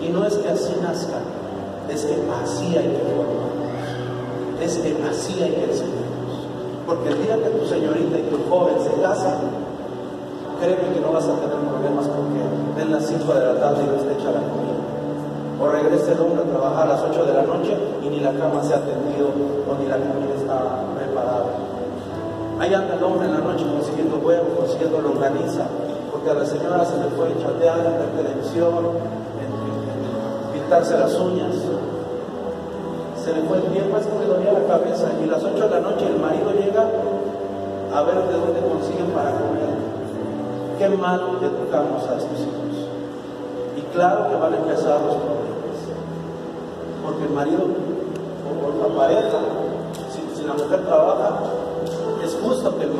Y no es que así nazcan, es que así hay que formar. Es que así hay que enseñar. Porque el día que tu señorita y tu joven se casan, créeme que no vas a tener problemas porque den las 5 de la tarde y no esté hecha la comida. O regrese el hombre a trabajar a las 8 de la noche y ni la cama se ha tendido o ni la comida está preparada. Ahí anda el hombre en la noche consiguiendo huevo, consiguiendo longaniza, porque a la señora se le fue chatear en la televisión, en pintarse las uñas se le fue el tiempo, es que dolía la cabeza. Y a las 8 de la noche el marido llega a ver de dónde consiguen para comer. Qué mal educamos a estos hijos. Y claro que van a empezar los problemas. Porque el marido o la pareja, si la mujer trabaja,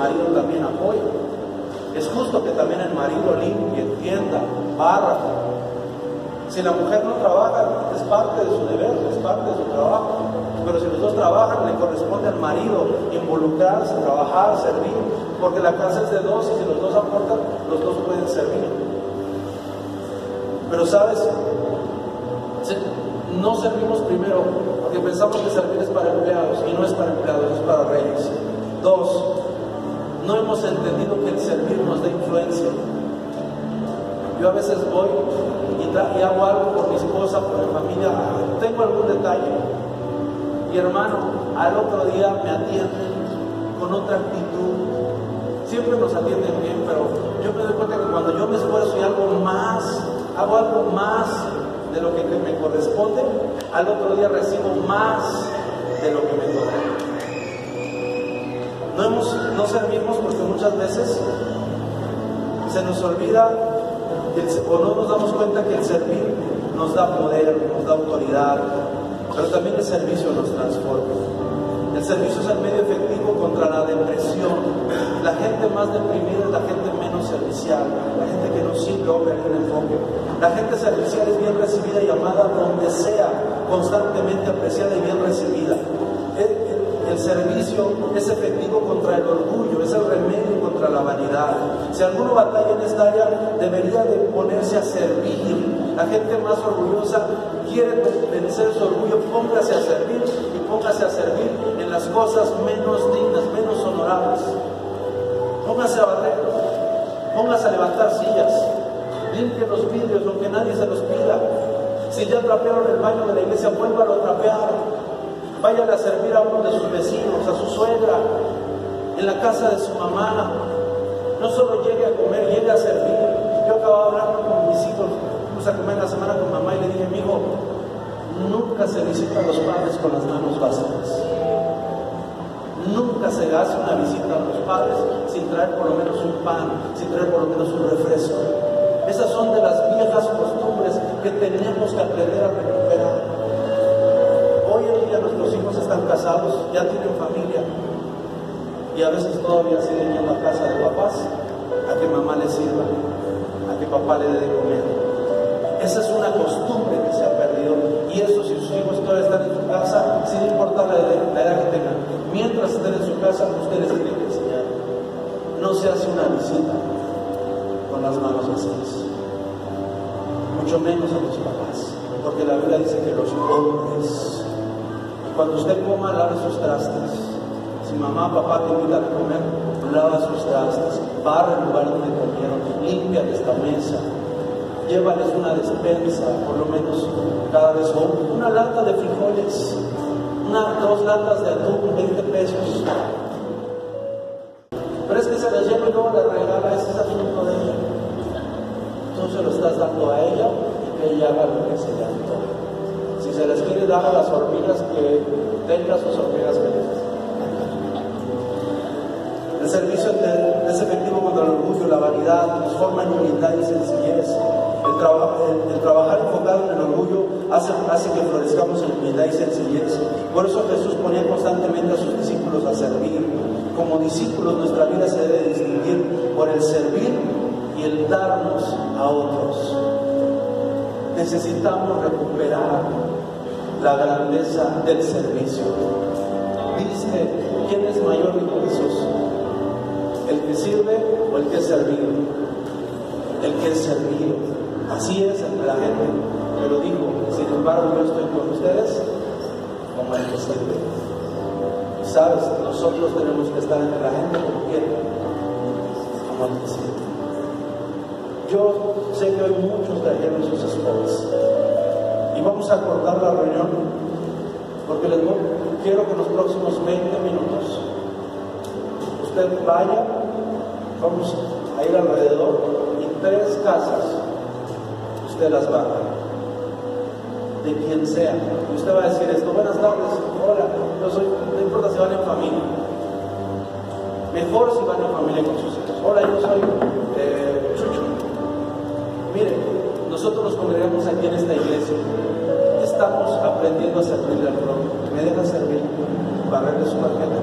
marido también apoye. Es justo que también el marido limpie, entienda, barra, si la mujer no trabaja, es parte de su deber, es parte de su trabajo. Pero si los dos trabajan, le corresponde al marido involucrarse, trabajar, servir, porque la casa es de dos y si los dos aportan, los dos pueden servir. Pero sabes, no servimos primero porque pensamos que servir es para empleados y no es para empleados, es para reyes. Dos, no hemos entendido que el servir nos da influencia. Yo a veces voy y, hago algo por mi esposa, por mi familia, tengo algún detalle. Y hermano, al otro día me atienden con otra actitud, siempre nos atienden bien, pero yo me doy cuenta que cuando yo me esfuerzo y algo más, hago algo más de lo que me corresponde, al otro día recibo más se nos olvida o no nos damos cuenta que el servir nos da poder, nos da autoridad, pero también el servicio nos transforma. El servicio es el medio efectivo contra la depresión. La gente más deprimida es la gente menos servicial, la gente que no sirve o el enfoque. La gente servicial es bien recibida y amada donde sea, constantemente apreciada y bien recibida. El, el servicio es efectivo contra el orgullo, es el remedio contra Si alguno batalla en esta área, debería de ponerse a servir. La gente más orgullosa quiere vencer su orgullo, póngase a servir y póngase a servir en las cosas menos dignas, menos honorables. Póngase a barrer, póngase a levantar sillas, limpie los vidrios aunque nadie se los pida. Si ya trapearon el baño de la iglesia, vuélvalo a trapear. Váyale a servir a uno de sus vecinos, a su suegra, en la casa de su mamá. No solo llegue a comer, llegue a servir. Yo acababa de hablar con mis hijos a comer la semana con mamá y le dije, amigo, nunca se visita a los padres con las manos vacías. Nunca se hace una visita a los padres sin traer por lo menos un pan, sin traer por lo menos un refresco. Esas son de las viejas costumbres que tenemos que aprender a recuperar. Hoy en día nuestros hijos están casados, ya tienen familia y a veces todavía siguen yendo a casa de papás a que mamá les sirva, a que papá le dé de comer. Esa es una costumbre que se ha perdido. Y eso si sus hijos todavía están en su casa, sin importar la edad, que tengan. Mientras estén en su casa, ustedes tienen que enseñar. No se hace una visita con las manos vacías. Mucho menos a los papás. Porque la Biblia dice que los hombres, cuando usted coma, lave sus trastes. Si mamá, papá te invita a comer, lava sus trastes, barra el lugar donde comieron, limpia esta mesa, llévales una despensa, por lo menos cada vez, o una lata de frijoles, una, dos latas de atún, 20 pesos. Pero es que se las lleva y luego le regala, ese es asunto de ella. Tú se lo estás dando a ella y que ella haga lo que se le antoja. Si se les quiere dar a las hormigas, que tenga sus hormigas felices. El servicio es efectivo contra el orgullo, la vanidad, transforma en humildad y sencillez. El, trabajar enfocado en el orgullo hace, hace que florezcamos en humildad y sencillez. Por eso Jesús ponía constantemente a sus discípulos a servir. Como discípulos nuestra vida se debe distinguir por el servir y el darnos a otros. Necesitamos recuperar la grandeza del servicio. Dice, ¿quién es mayor que Jesús? ¿El que sirve o el que es servido? El que es servido. Así es entre la gente. Pero dijo, sin embargo yo estoy con ustedes como el que sirve. Sabes, nosotros tenemos que estar entre la gente como quiera, como el que sirve. Yo sé que hoy muchos trajeron sus esposas y vamos a cortar la reunión porque les quiero que en los próximos 20 minutos usted vaya, vamos a ir alrededor y tres casas de las barras, de quien sea. Y usted va a decir esto, buenas tardes, hola, yo soy, no importa si van en familia, mejor si van en familia con sus hijos. Hola, yo soy eh, Chucho. Mire, nosotros nos congregamos aquí en esta iglesia, estamos aprendiendo a servirle al prójimo. ¿Me deja servir? Barrerle su tarjeta.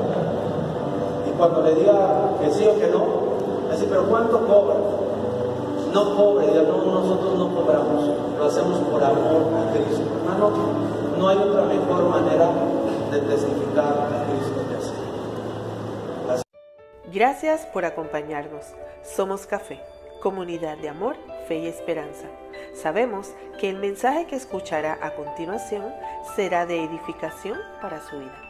Y cuando le diga que sí o que no, decir, pero ¿cuánto cobra? no cobre, no, nosotros no cobramos, lo hacemos por amor a Cristo. Hermano, no hay otra mejor manera de testificar a Cristo que así. Gracias por acompañarnos. Somos Café, comunidad de amor, fe y esperanza. Sabemos que el mensaje que escuchará a continuación será de edificación para su vida.